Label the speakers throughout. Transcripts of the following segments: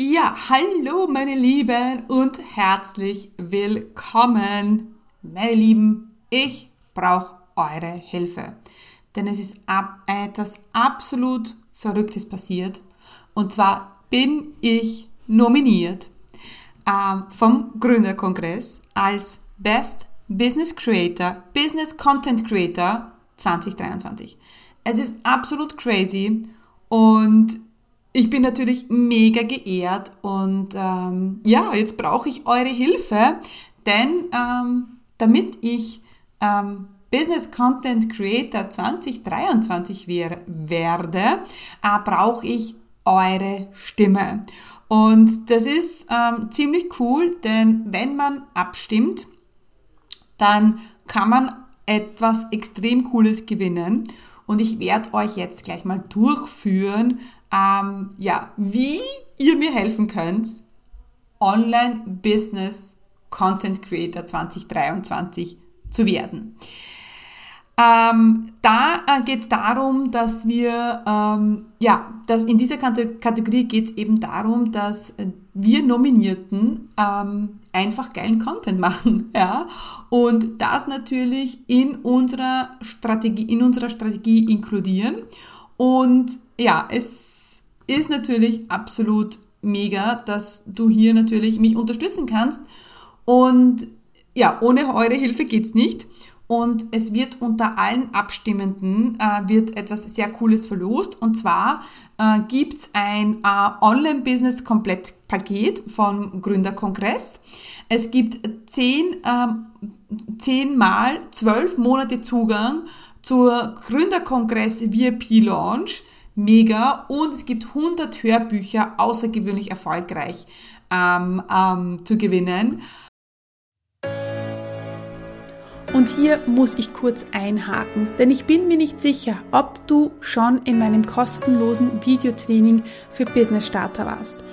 Speaker 1: Ja, hallo meine Lieben und herzlich willkommen. Meine Lieben, ich brauche eure Hilfe. Denn es ist ab, etwas absolut Verrücktes passiert. Und zwar bin ich nominiert ähm, vom Gründerkongress als Best Business Creator, Business Content Creator 2023. Es ist absolut crazy und ich bin natürlich mega geehrt und ähm, ja, jetzt brauche ich eure Hilfe, denn ähm, damit ich ähm, Business Content Creator 2023 wär, werde, äh, brauche ich eure Stimme. Und das ist ähm, ziemlich cool, denn wenn man abstimmt, dann kann man etwas extrem Cooles gewinnen. Und ich werde euch jetzt gleich mal durchführen, ähm, ja, wie ihr mir helfen könnt, Online-Business Content Creator 2023 zu werden. Ähm, da äh, geht es darum, dass wir, ähm, ja, dass in dieser Kategorie geht es eben darum, dass wir Nominierten ähm, einfach geilen Content machen, ja, und das natürlich in unserer Strategie, in unserer Strategie inkludieren. Und ja, es ist natürlich absolut mega, dass du hier natürlich mich unterstützen kannst. Und ja, ohne eure Hilfe geht's nicht und es wird unter allen Abstimmenden äh, wird etwas sehr Cooles verlost und zwar äh, gibt's ein äh, Online-Business-Komplett-Paket vom Gründerkongress. Es gibt zehn, ähm, zehnmal zwölf Monate Zugang zur Gründerkongress VIP Launch. Mega. Und es gibt 100 Hörbücher außergewöhnlich erfolgreich ähm, ähm, zu gewinnen. Und hier muss ich kurz einhaken, denn ich bin mir nicht sicher, ob du schon in meinem kostenlosen Videotraining für Business Starter warst.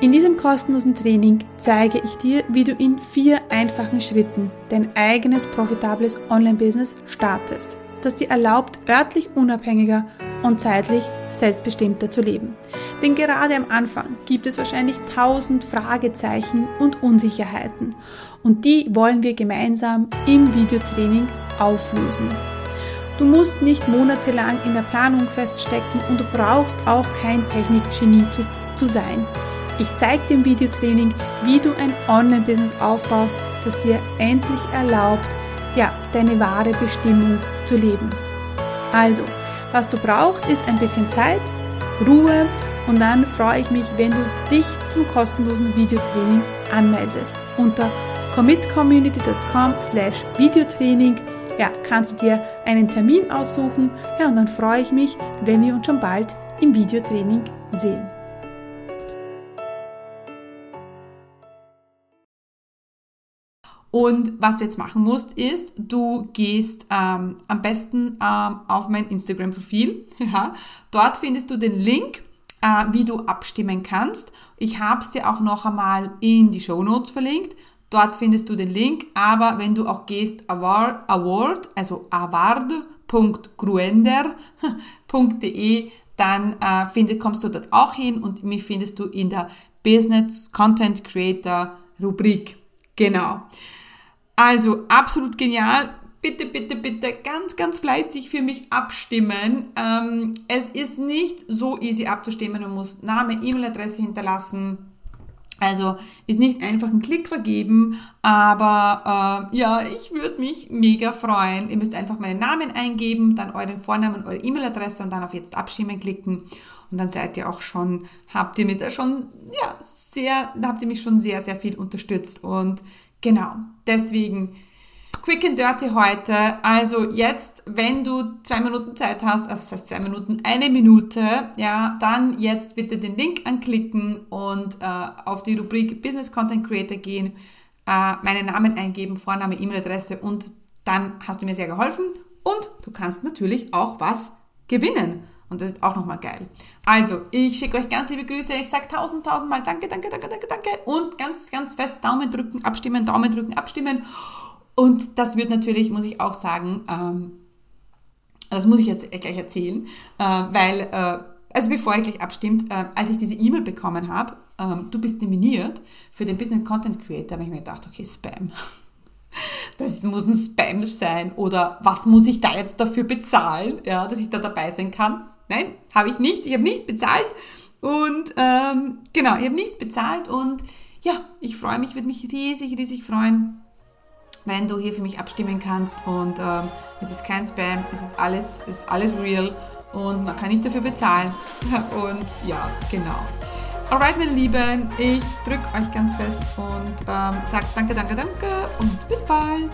Speaker 1: In diesem kostenlosen Training zeige ich dir, wie du in vier einfachen Schritten dein eigenes profitables Online-Business startest, das dir erlaubt, örtlich unabhängiger und zeitlich selbstbestimmter zu leben. Denn gerade am Anfang gibt es wahrscheinlich tausend Fragezeichen und Unsicherheiten und die wollen wir gemeinsam im Videotraining auflösen. Du musst nicht monatelang in der Planung feststecken und du brauchst auch kein Technikgenie zu, zu sein. Ich zeige dir im Videotraining, wie du ein Online-Business aufbaust, das dir endlich erlaubt, ja, deine wahre Bestimmung zu leben. Also, was du brauchst, ist ein bisschen Zeit, Ruhe und dann freue ich mich, wenn du dich zum kostenlosen Videotraining anmeldest unter commitcommunity.com slash Videotraining. Ja, kannst du dir einen Termin aussuchen. Ja, und dann freue ich mich, wenn wir uns schon bald im Videotraining sehen. Und was du jetzt machen musst, ist, du gehst ähm, am besten ähm, auf mein Instagram-Profil. Ja, dort findest du den Link, äh, wie du abstimmen kannst. Ich habe es dir auch noch einmal in die Show Notes verlinkt. Dort findest du den Link, aber wenn du auch gehst, award, award also award.gruender.de, dann äh, find, kommst du dort auch hin und mich findest du in der Business Content Creator Rubrik. Genau. Also absolut genial. Bitte, bitte, bitte ganz, ganz fleißig für mich abstimmen. Ähm, es ist nicht so easy abzustimmen. Man muss Name, E-Mail-Adresse hinterlassen also ist nicht einfach ein Klick vergeben, aber äh, ja, ich würde mich mega freuen. Ihr müsst einfach meinen Namen eingeben, dann euren Vornamen, eure E-Mail-Adresse und dann auf Jetzt abstimmen klicken. Und dann seid ihr auch schon, habt ihr mir da schon, ja, sehr, da habt ihr mich schon sehr, sehr viel unterstützt. Und genau, deswegen Quick and Dirty heute. Also jetzt, wenn du zwei Minuten Zeit hast, also das heißt zwei Minuten, eine Minute, ja, dann jetzt bitte den Link anklicken und äh, auf die Rubrik Business Content Creator gehen, äh, meinen Namen eingeben, Vorname, E-Mail-Adresse und dann hast du mir sehr geholfen und du kannst natürlich auch was gewinnen. Und das ist auch nochmal geil. Also, ich schicke euch ganz liebe Grüße. Ich sage tausend, tausendmal danke, danke, danke, danke, danke. Und ganz, ganz fest Daumen drücken, abstimmen, Daumen drücken, abstimmen. Und das wird natürlich, muss ich auch sagen, ähm, das muss ich jetzt gleich erzählen, äh, weil äh, also bevor ihr gleich abstimmt, äh, als ich diese E-Mail bekommen habe, ähm, du bist nominiert für den Business Content Creator, habe ich mir gedacht, okay, Spam. Das muss ein Spam sein oder was muss ich da jetzt dafür bezahlen, ja, dass ich da dabei sein kann? Nein, habe ich nicht. Ich habe nicht bezahlt und ähm, genau, ich habe nichts bezahlt und ja, ich freue mich, würde mich riesig, riesig freuen, wenn du hier für mich abstimmen kannst und ähm, es ist kein Spam, es ist alles, es ist alles real und man kann nicht dafür bezahlen und ja, genau. Alright, meine Lieben, ich drücke euch ganz fest und ähm, sage danke, danke, danke und bis bald.